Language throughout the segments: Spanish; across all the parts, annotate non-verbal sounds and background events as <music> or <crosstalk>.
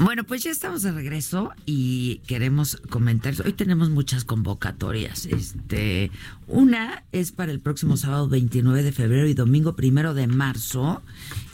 Bueno, pues ya estamos de regreso y queremos comentar. Hoy tenemos muchas convocatorias. Este, una es para el próximo sábado 29 de febrero y domingo primero de marzo.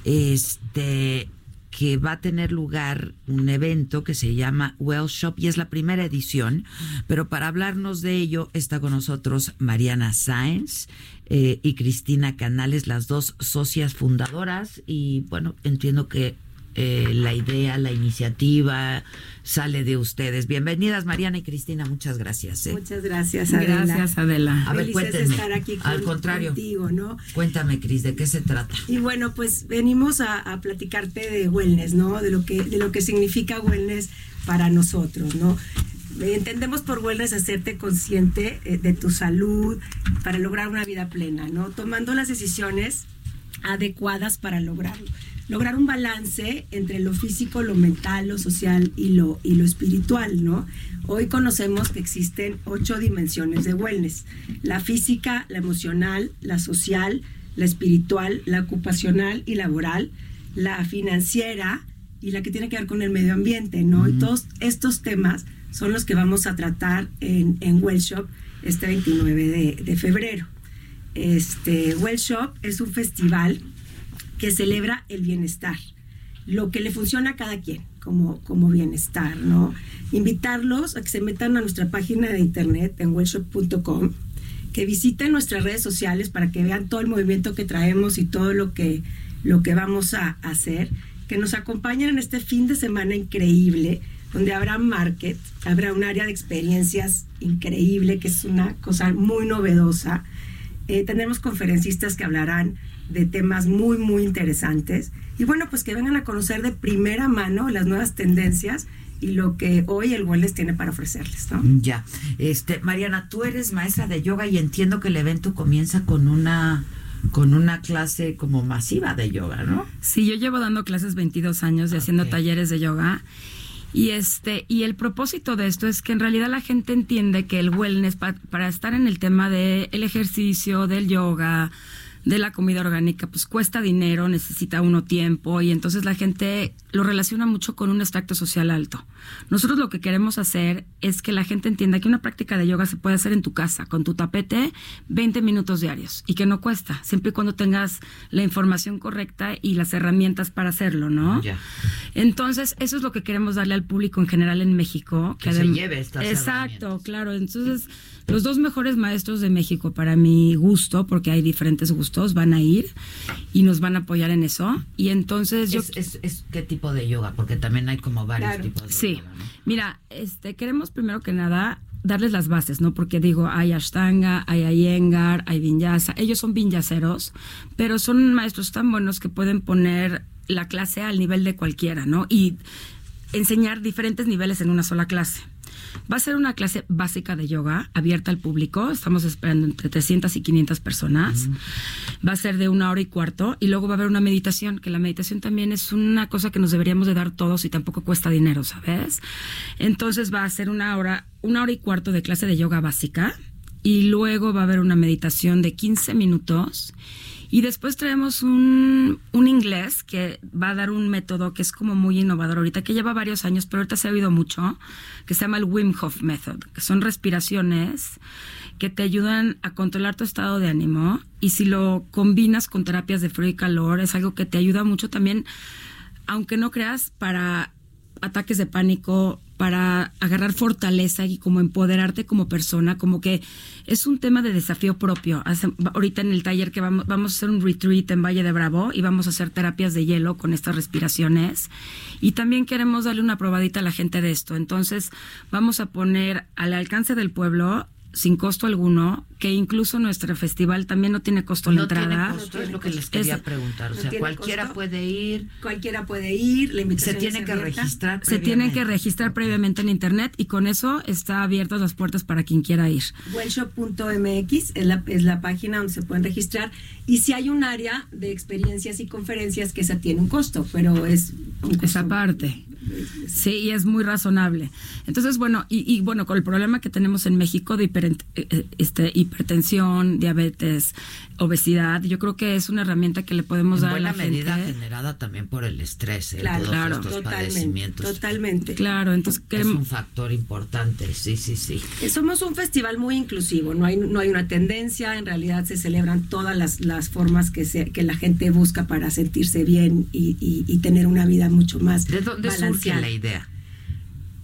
Este, que va a tener lugar un evento que se llama Well Shop y es la primera edición, pero para hablarnos de ello está con nosotros Mariana Sáenz eh, y Cristina Canales, las dos socias fundadoras y bueno, entiendo que eh, la idea, la iniciativa sale de ustedes. Bienvenidas Mariana y Cristina, muchas gracias. ¿eh? Muchas gracias, Adela. Gracias, Adela. A ver, Felices de cuéntenme. estar aquí con- Al contrario. contigo, ¿no? Cuéntame, Cris, ¿de qué se trata? Y bueno, pues venimos a, a platicarte de wellness, ¿no? De lo que de lo que significa wellness para nosotros, ¿no? Entendemos por wellness hacerte consciente eh, de tu salud para lograr una vida plena, ¿no? Tomando las decisiones adecuadas para lograrlo. Lograr un balance entre lo físico, lo mental, lo social y lo, y lo espiritual, ¿no? Hoy conocemos que existen ocho dimensiones de wellness. La física, la emocional, la social, la espiritual, la ocupacional y laboral, la financiera y la que tiene que ver con el medio ambiente, ¿no? Y todos estos temas son los que vamos a tratar en, en Well Shop este 29 de, de febrero. Este, Well Shop es un festival que celebra el bienestar, lo que le funciona a cada quien como, como bienestar, ¿no? Invitarlos a que se metan a nuestra página de internet en wellshop.com, que visiten nuestras redes sociales para que vean todo el movimiento que traemos y todo lo que, lo que vamos a hacer, que nos acompañen en este fin de semana increíble, donde habrá market, habrá un área de experiencias increíble, que es una cosa muy novedosa. Eh, tendremos conferencistas que hablarán de temas muy, muy interesantes. Y bueno, pues que vengan a conocer de primera mano las nuevas tendencias y lo que hoy el Wellness tiene para ofrecerles, ¿no? Ya. Este, Mariana, tú eres maestra de yoga y entiendo que el evento comienza con una con una clase como masiva de yoga, ¿no? Sí, yo llevo dando clases 22 años y haciendo talleres de yoga. Y este y el propósito de esto es que en realidad la gente entiende que el wellness pa- para estar en el tema del el ejercicio, del yoga, de la comida orgánica, pues cuesta dinero, necesita uno tiempo y entonces la gente lo relaciona mucho con un extracto social alto. Nosotros lo que queremos hacer es que la gente entienda que una práctica de yoga se puede hacer en tu casa, con tu tapete, 20 minutos diarios y que no cuesta, siempre y cuando tengas la información correcta y las herramientas para hacerlo, ¿no? Entonces, eso es lo que queremos darle al público en general en México. Que se lleve estas Exacto, claro. Entonces, los dos mejores maestros de México, para mi gusto, porque hay diferentes gustos, van a ir y nos van a apoyar en eso. Y entonces yo... Es, es, es- qué tipo de yoga, porque también hay como varios Claro. tipos de Sí, yoga, ¿no? mira, este, queremos primero que nada darles las bases, ¿no? Porque digo, hay Ashtanga, hay Iyengar, hay Vinyasa, ellos son vinyaseros, pero son maestros tan buenos que pueden poner la clase al nivel de cualquiera, ¿no? Y enseñar diferentes niveles en una sola clase. Va a ser una clase básica de yoga, abierta al público. Estamos esperando entre 300 y 500 personas. Va a ser de una hora y cuarto. Y luego va a haber una meditación, que la meditación también es una cosa que nos deberíamos de dar todos y tampoco cuesta dinero, ¿sabes? Entonces va a ser una hora, una hora y cuarto de clase de yoga básica. Y luego va a haber una meditación de 15 minutos. Y después traemos un, un inglés que va a dar un método que es como muy innovador ahorita, que lleva varios años, pero ahorita se ha oído mucho, que se llama el Wim Hof Method, que son respiraciones que te ayudan a controlar tu estado de ánimo. Y si lo combinas con terapias de frío y calor, es algo que te ayuda mucho también, aunque no creas, para ataques de pánico, para agarrar fortaleza y como empoderarte como persona, como que es un tema de desafío propio. Hace- ahorita en el taller que vamos, vamos a hacer un retreat en Valle de Bravo y vamos a hacer terapias de hielo con estas respiraciones. Y también queremos darle una probadita a la gente de esto. Entonces vamos a poner al alcance del pueblo sin costo alguno, que incluso nuestro festival también no tiene costo la no entrada. tiene costo, es lo que les quería Es- preguntar. O no sea, tiene cualquiera costo. puede ir, Cualquiera puede ir, la se invitación tiene es que abierta. registrar. Se tienen que registrar previamente en internet y con eso está abiertas las puertas para quien quiera ir. Wellshop.mx es la, es la página donde se pueden registrar y si hay un área de experiencias y conferencias que esa tiene un costo, pero es un costo- Esa parte. Sí, y es muy razonable. Entonces, bueno, y, y, bueno, con el problema que tenemos en México de hiper- eh, este, hipertensión, diabetes, obesidad, yo creo que es una herramienta que le podemos En dar a buena la gente. medida generada también por el estrés, ¿eh? Claro, todos claro. estos totalmente, padecimientos. totalmente. Claro, entonces Es un factor importante, sí, sí, sí. Somos un festival muy inclusivo, no hay, no hay una tendencia, en realidad se celebran todas las, las formas que, se, que la gente busca para sentirse bien y, y- y tener una vida mucho más ¿De dónde surge balanceada. la idea?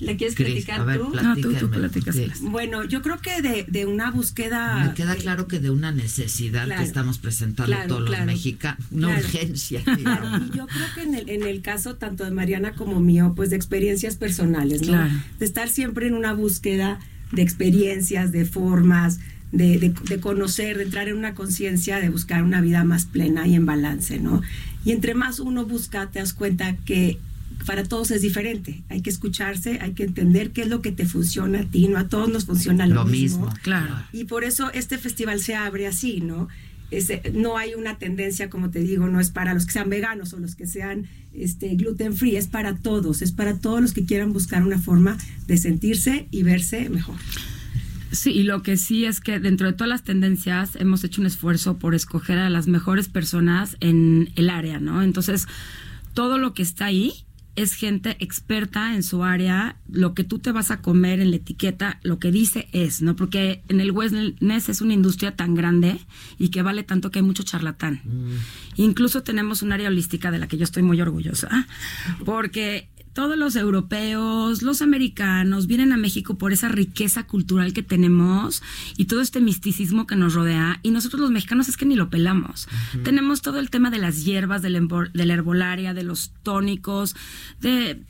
¿La quieres Cris? platicar A ver, tú? No, tú- tú. Sí. Bueno, yo creo que de, de una búsqueda... Me queda claro que de una necesidad Claro. que estamos presentando Claro, todos claro. los mexicanos, una Claro. urgencia. Claro, <laughs> y yo creo que en el, en el caso tanto de Mariana como mío, pues de experiencias personales, ¿no? Claro. De estar siempre en una búsqueda de experiencias, de formas, de, de- de conocer, de entrar en una conciencia, de buscar una vida más plena y en balance, ¿no? Y entre más uno busca, te das cuenta que para todos es diferente. Hay que escucharse, hay que entender qué es lo que te funciona a ti, no a todos nos funciona lo, Lo mismo. Claro. y por eso este festival se abre así, ¿no? No hay una tendencia, como te digo, no es para los que sean veganos o los que sean este, gluten free, es para todos, es para todos los que quieran buscar una forma de sentirse y verse mejor. Sí, y lo que sí es que dentro de todas las tendencias hemos hecho un esfuerzo por escoger a las mejores personas en el área, ¿no? Entonces, todo lo que está ahí es gente experta en su área, lo que tú te vas a comer en la etiqueta, lo que dice es, ¿no? Porque en el wellness es una industria tan grande y que vale tanto que hay mucho charlatán. Incluso tenemos un área holística de la que yo estoy muy orgullosa, porque todos los europeos, los americanos vienen a México por esa riqueza cultural que tenemos y todo este misticismo que nos rodea y nosotros los mexicanos es que ni lo pelamos. Tenemos todo el tema de las hierbas, del embo- de la herbolaria, de los tónicos, de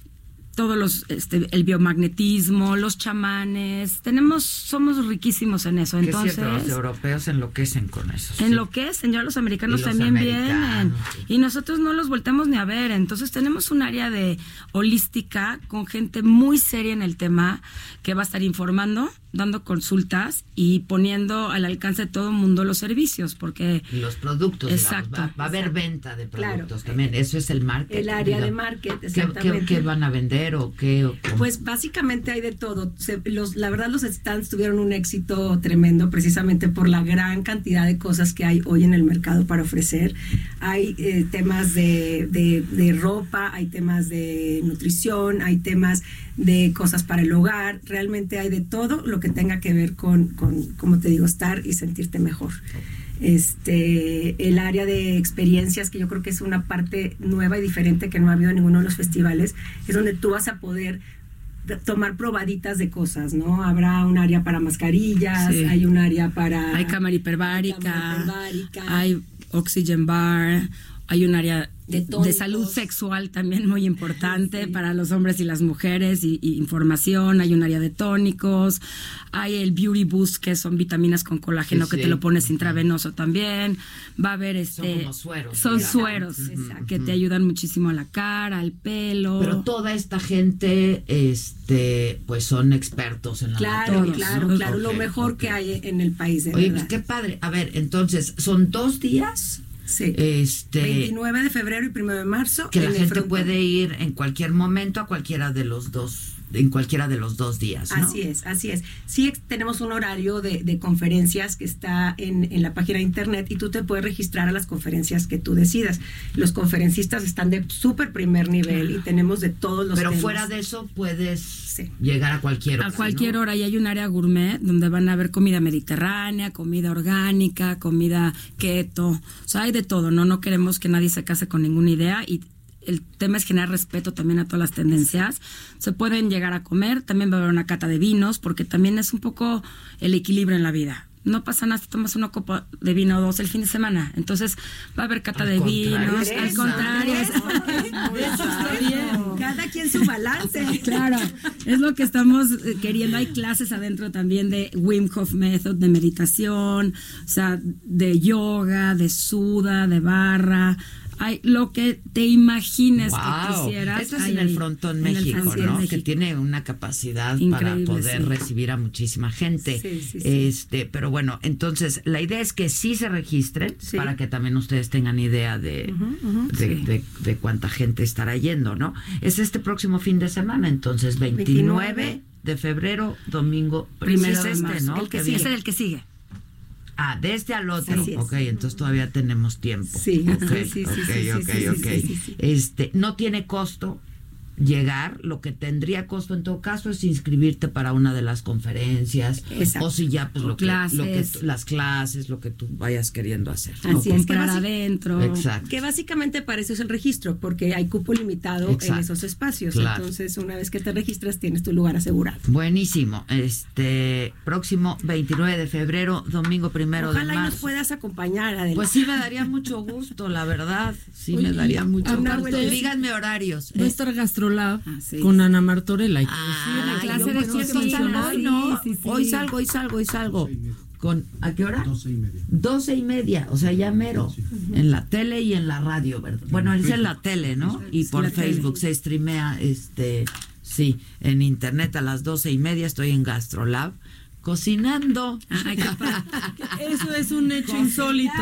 todos los este, el biomagnetismo, los chamanes, tenemos somos riquísimos en eso. Entonces, cierto, los europeos enloquecen con eso. sí. en lo que es, ya los americanos los también americanos, vienen. sí. Y nosotros no los volteamos ni a ver. Entonces tenemos un área de holística con gente muy seria en el tema que va a estar informando, dando consultas y poniendo al alcance de todo el mundo los servicios, porque los productos, digamos, Exacto. va, va a haber venta de Claro. productos también. Eso es el market. El área de digamos. market, ¿Qué- exactamente. ¿Qué, qué van a vender o qué? o? Pues básicamente hay de todo. Se- los, la verdad los stands tuvieron un éxito tremendo precisamente por la gran cantidad de cosas que hay hoy en el mercado para ofrecer. Hay eh, temas de, de- de ropa, hay temas de nutrición, hay temas de cosas para el hogar. Realmente hay de todo lo que tenga que ver con, con como te digo, estar y sentirte mejor. Este, el área de experiencias, que yo creo que es una parte nueva y diferente que no ha habido en ninguno de los festivales, es donde tú vas a poder de- tomar probaditas de cosas, ¿no? Habrá un área para mascarillas, Sí. hay un área para... hay cámara hiperbárica, cámara hiperbárica. hay oxygen bar, hay un área De salud sexual también muy importante para los hombres y las mujeres y, y información, hay un área de tónicos, hay el beauty boost que son vitaminas con colágeno Sí, que sí. te lo pones intravenoso también, va a haber este como sueros, son sueros que te ayudan muchísimo a la cara, al pelo. Pero toda esta gente, este, pues son expertos en la Claro, claro, ¿no? claro, lo mejor que hay en el país, de Oye, verdad. pues qué padre. A ver, entonces, son dos días. Sí. Este, 29 de febrero y 1 de marzo. que la gente puede ir en cualquier momento a cualquiera de los dos, en cualquiera de los dos días, ¿no? Así es, así es. Sí tenemos un horario de, de conferencias que está en, en la página de internet y tú te puedes registrar a las conferencias que tú decidas. Los conferencistas están de súper primer nivel y tenemos de todos los Pero temas. fuera de eso puedes Sí. llegar a cualquier hora. A cualquier ¿no? hora y hay un área gourmet donde van a ver comida mediterránea, comida orgánica, comida keto, o sea, hay de todo, ¿no? No queremos que nadie se case con ninguna idea y el tema es generar respeto también a todas las tendencias. Se pueden llegar a comer, también va a haber una cata de vinos porque también es un poco el equilibrio en la vida. no pasa nada si tomas una copa de vino o dos el fin de semana. Entonces va a haber cata Al de vinos. Al contrario. <laughs> Cada quien su balance. <laughs> Claro, es lo que estamos eh, queriendo. Hay clases adentro también de Wim Hof Method, de meditación, o sea, de yoga, de suda, de barra. Hay lo que te imagines que quisieras. Esto es hay en el Frontón el México, Frontón ¿no? México. Que tiene una capacidad Increíble, para poder sí. recibir a muchísima gente. Sí, sí. Este, pero bueno, entonces la idea es que sí se registren para que también ustedes tengan idea de, de, Sí. de- de cuánta gente estará yendo, ¿no? Es este próximo fin de semana, entonces 29, 29 de febrero, domingo, Primero es este. ¿no? El que sigue. es el que sigue. Ah, de este al otro. Así es. Ok, entonces todavía tenemos tiempo. Sí, sí, sí, sí, sí, sí, ok, sí, sí, ok. sí, sí, sí. Este, no tiene costo llegar, lo que tendría costo en todo caso es inscribirte para una de las conferencias Exacto. o si ya pues lo que, lo que las clases, lo que tú vayas queriendo hacer. Así ¿no? es, que adentro. Exacto. Que básicamente para eso es el registro, porque hay cupo limitado en esos espacios. Claro. Entonces, una vez que te registras, tienes tu lugar asegurado. Buenísimo. Este próximo 29 de febrero, domingo primero Ojalá de y nos marzo. puedas acompañar, Adela. Pues sí me daría mucho gusto, la verdad. Sí Oye, me daría mucho gusto. Díganme horarios. Va a ¿eh? Ah, sí. con Ana Martorella. Ah, una clase yo de hoy, ¿no? Sí, sí, sí. Hoy salgo, hoy salgo, hoy salgo. Con, ¿A qué hora? Doce y media. Doce y media, o sea, ya mero. En la tele y en la radio, ¿verdad? Bueno, es en la tele, ¿no? Y por la tele. Facebook se streamea, este, sí, en internet a las doce y media estoy en Gastrolab cocinando. Ay. Eso es un hecho insólito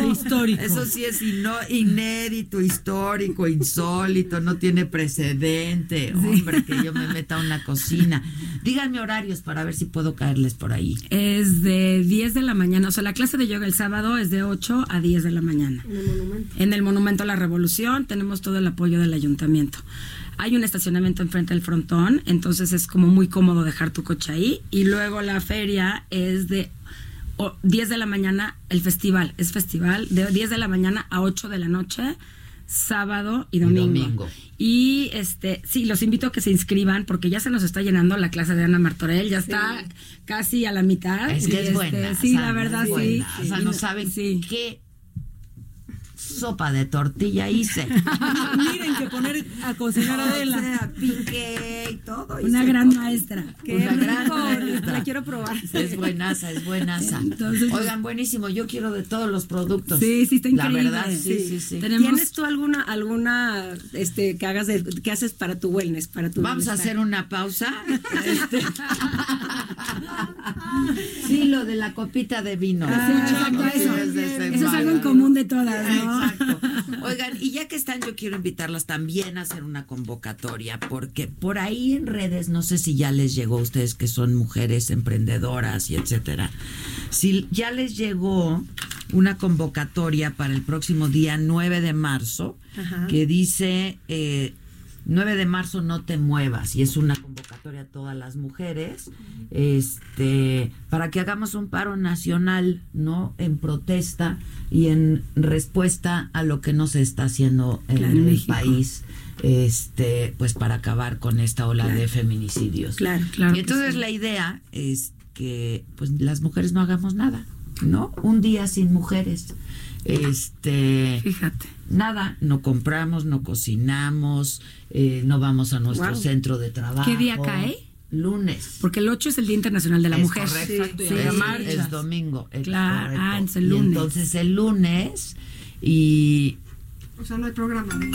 e histórico. Eso sí es ino- inédito, histórico, insólito, no tiene precedente. Hombre, que yo me meta a una cocina. Díganme horarios para ver si puedo caerles por ahí. Es de 10 de la mañana, o sea, la clase de yoga el sábado es de 8 a 10 de la mañana. En el monumento. En el Monumento a la Revolución tenemos todo el apoyo del ayuntamiento. Hay un estacionamiento enfrente del frontón, entonces es como muy cómodo dejar tu coche ahí. Y luego la feria es de o- 10 de la mañana, el festival, es festival, de 10 de la mañana a 8 de la noche, sábado y domingo. domingo. Y este, sí, los invito a que se inscriban porque ya se nos está llenando la clase de Ana Martorell, ya está casi a la mitad. Es Y, que es este, buena. Sí, la verdad, sí. O sea, no saben sí. qué sopa de tortilla hice. <laughs> Miren que poner a cocinar a O Adela. sea, piqué y todo. Una gran todo. maestra. Qué Una gran rico, maestra. la quiero probar. Es buenaza, es buenaza. Entonces, Oigan, buenísimo. Yo quiero de todos los productos. Sí, sí, está La increíble. verdad, sí, sí, sí. Tenemos- ¿Tienes tú alguna, alguna, este, que hagas de, que haces para tu wellness, para tu Vamos a hacer una pausa. <laughs> Este- Sí, lo de la copita de vino. Ah, exacto, eso. Eso es algo en común de todas, ¿no? Exacto. <laughs> Oigan, y ya que están, yo quiero invitarlas también a hacer una convocatoria, porque por ahí en redes, no sé si ya les llegó a ustedes que son mujeres emprendedoras y etcétera, si ya les llegó una convocatoria para el próximo día 9 de marzo, Ajá. que dice eh, 9 de marzo no te muevas, y es una convocatoria a todas las mujeres, este, para que hagamos un paro nacional, ¿no? En protesta y en respuesta a lo que no se está haciendo en Claro, el México. país, este, pues para acabar con esta ola de feminicidios. Claro, claro Y entonces sí. la idea es que pues las mujeres no hagamos nada, ¿no? Un día sin mujeres. Este Fíjate. nada, no compramos, no cocinamos, eh, no vamos a nuestro Wow. centro de trabajo. ¿Qué día cae? Lunes. Porque el 8 es el Día Internacional de la Es Mujer. correcto. Exacto, y Sí, sí. marchas. Es domingo. es Claro, correcto. ah, es el Y lunes. entonces el lunes y O sea, no hay programa. ¿no?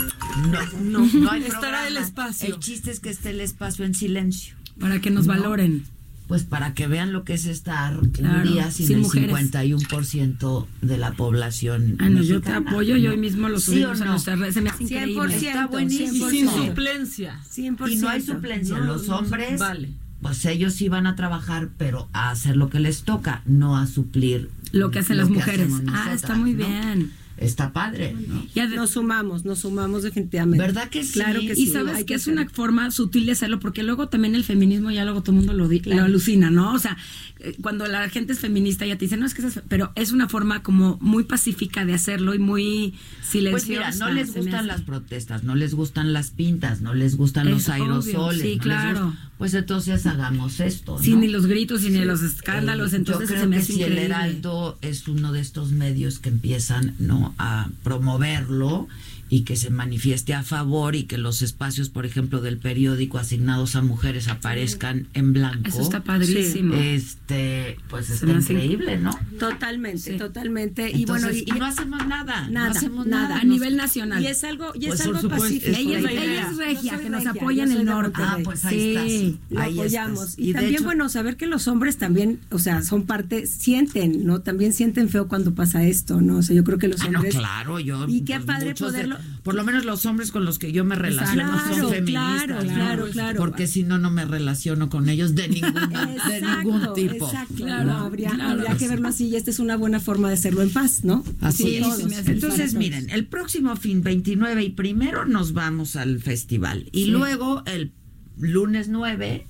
no, no, no hay Estará programa. el espacio. El chiste es que esté el espacio en silencio. Para que nos No. valoren. Pues para que vean lo que es estar Claro, un día sin, sin el mujeres. 51% de la población. Ah, no, yo te apoyo, yo hoy mismo lo ¿Sí subimos o a no? nuestras redes. Se me hace increíble. 100%, Está buenísimo. Y sin 100%. suplencia. 100%. Y no hay suplencia. Los hombres, Vale. pues ellos sí van a trabajar, pero a hacer lo que les toca, no a suplir Lo que hacen las mujeres. Ah, está muy ¿no? bien. Está padre, ¿no? Ya Nos sumamos, nos sumamos definitivamente. ¿Verdad que sí? Claro que y sí. sabes hay que es una forma sutil de hacerlo, porque luego también el feminismo ya luego todo el mundo lo, di- lo alucina, ¿no? O sea, eh, cuando la gente es feminista ya te dice, no, es que es fe-", pero es una forma como muy pacífica de hacerlo y muy silenciosa. Pues mira, no les gustan las protestas, no les gustan las pintas, no les gustan Es los obvio, aerosoles. sí, no les claro. Pues entonces hagamos esto. Sin ¿no? ni los gritos, sin ni los escándalos, Eh, entonces yo creo se me que hace si el. Heraldo es uno de estos medios que empiezan no a promoverlo y que se manifieste a favor y que los espacios, por ejemplo, del periódico asignados a mujeres aparezcan en blanco. Eso está padrísimo. Este, pues está increíble, ¿no? Totalmente, Sí. totalmente. Y bueno, y, no hacemos nada, nada, no hacemos nada. nada. a nivel nacional. y es algo, y Pues, es por algo supuesto, pacífico. es ella, la ella es regia, que nos regia, apoya en el norte. Ah, pues ahí Sí. estás. Ahí apoyamos. estás. Y, también, hecho, bueno, saber que los hombres también, o sea, son parte, sienten, ¿no? También sienten feo cuando pasa esto, ¿no? O sea, yo creo que los Ah, no, hombres... claro, yo. Y qué pues, padre muchos por lo menos los hombres con los que yo me relaciono Claro, son feministas. claro, ¿no? claro, claro. Porque si no, no me relaciono con ellos de ningún, de ningún tipo. Exacto, Claro, no, habría, claro. habría que verlo así y esta es una buena forma de hacerlo en paz, ¿no? Así es. Entonces, miren, el próximo fin 29 y primero nos vamos al festival. Y luego el lunes 9,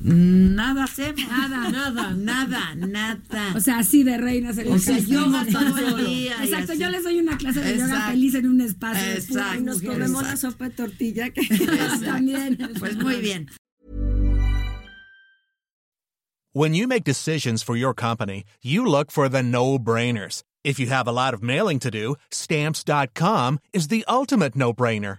nada hacemos. Nada. nada, nada, nada. O sea, así de reinas en O sea, yoga todo el día Exacto, yo les doy una clase de yoga feliz en un espacio. Exacto. Y nos comemos la sopa de tortilla que <laughs> <laughs> También. Pues muy bien. When you make decisions for your company, you look for the no-brainers. If you have a lot of mailing to do, stamps.com is the ultimate no-brainer.